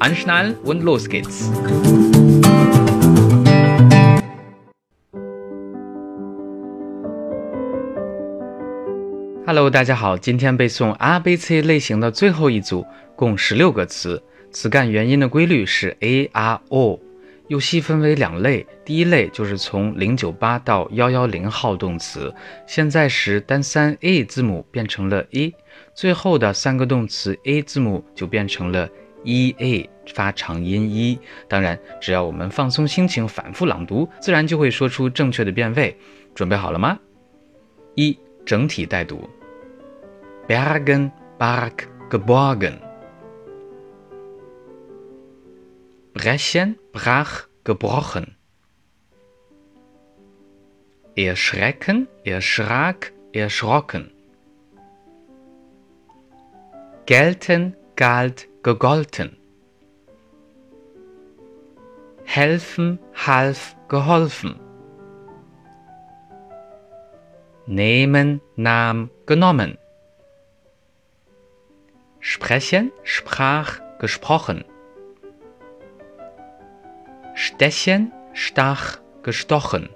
Anschnallen und los geht's! Hello，大家好，今天背诵 A B C 类型的最后一组，共十六个词。词干元音的规律是 A R O，又细分为两类。第一类就是从零九八到幺幺零号动词，现在时单三 A 字母变成了 A，最后的三个动词 A 字母就变成了 E A，发长音 E。当然，只要我们放松心情，反复朗读，自然就会说出正确的变位。准备好了吗？一整体带读。Bergen, Berg, geborgen. Brechen, brach, gebrochen. Erschrecken, erschrak, erschrocken. Gelten, galt, gegolten. Helfen, half, geholfen. Nehmen, nahm, genommen. Sprechen, sprach, gesprochen. Stechen, stach, gestochen.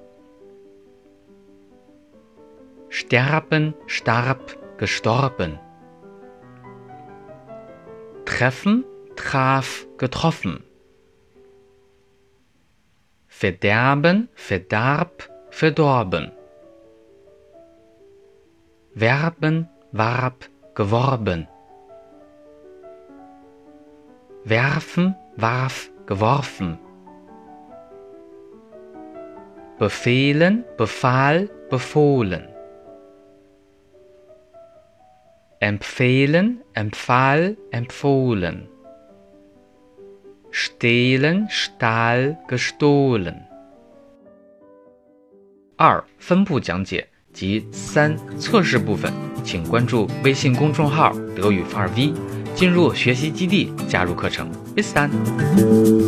Sterben, starb, gestorben. Treffen, traf, getroffen. Verderben, verdarb, verdorben. Werben, warb, geworben werfen, warf, geworfen. Befehlen, befahl, befohlen. Empfehlen, empfahl, empfohlen. Stehlen, stahl, gestohlen. 二、分步讲解及三、测试部分，请关注微信公众号“德语范儿 V”。进入学习基地，加入课程。Bis dann。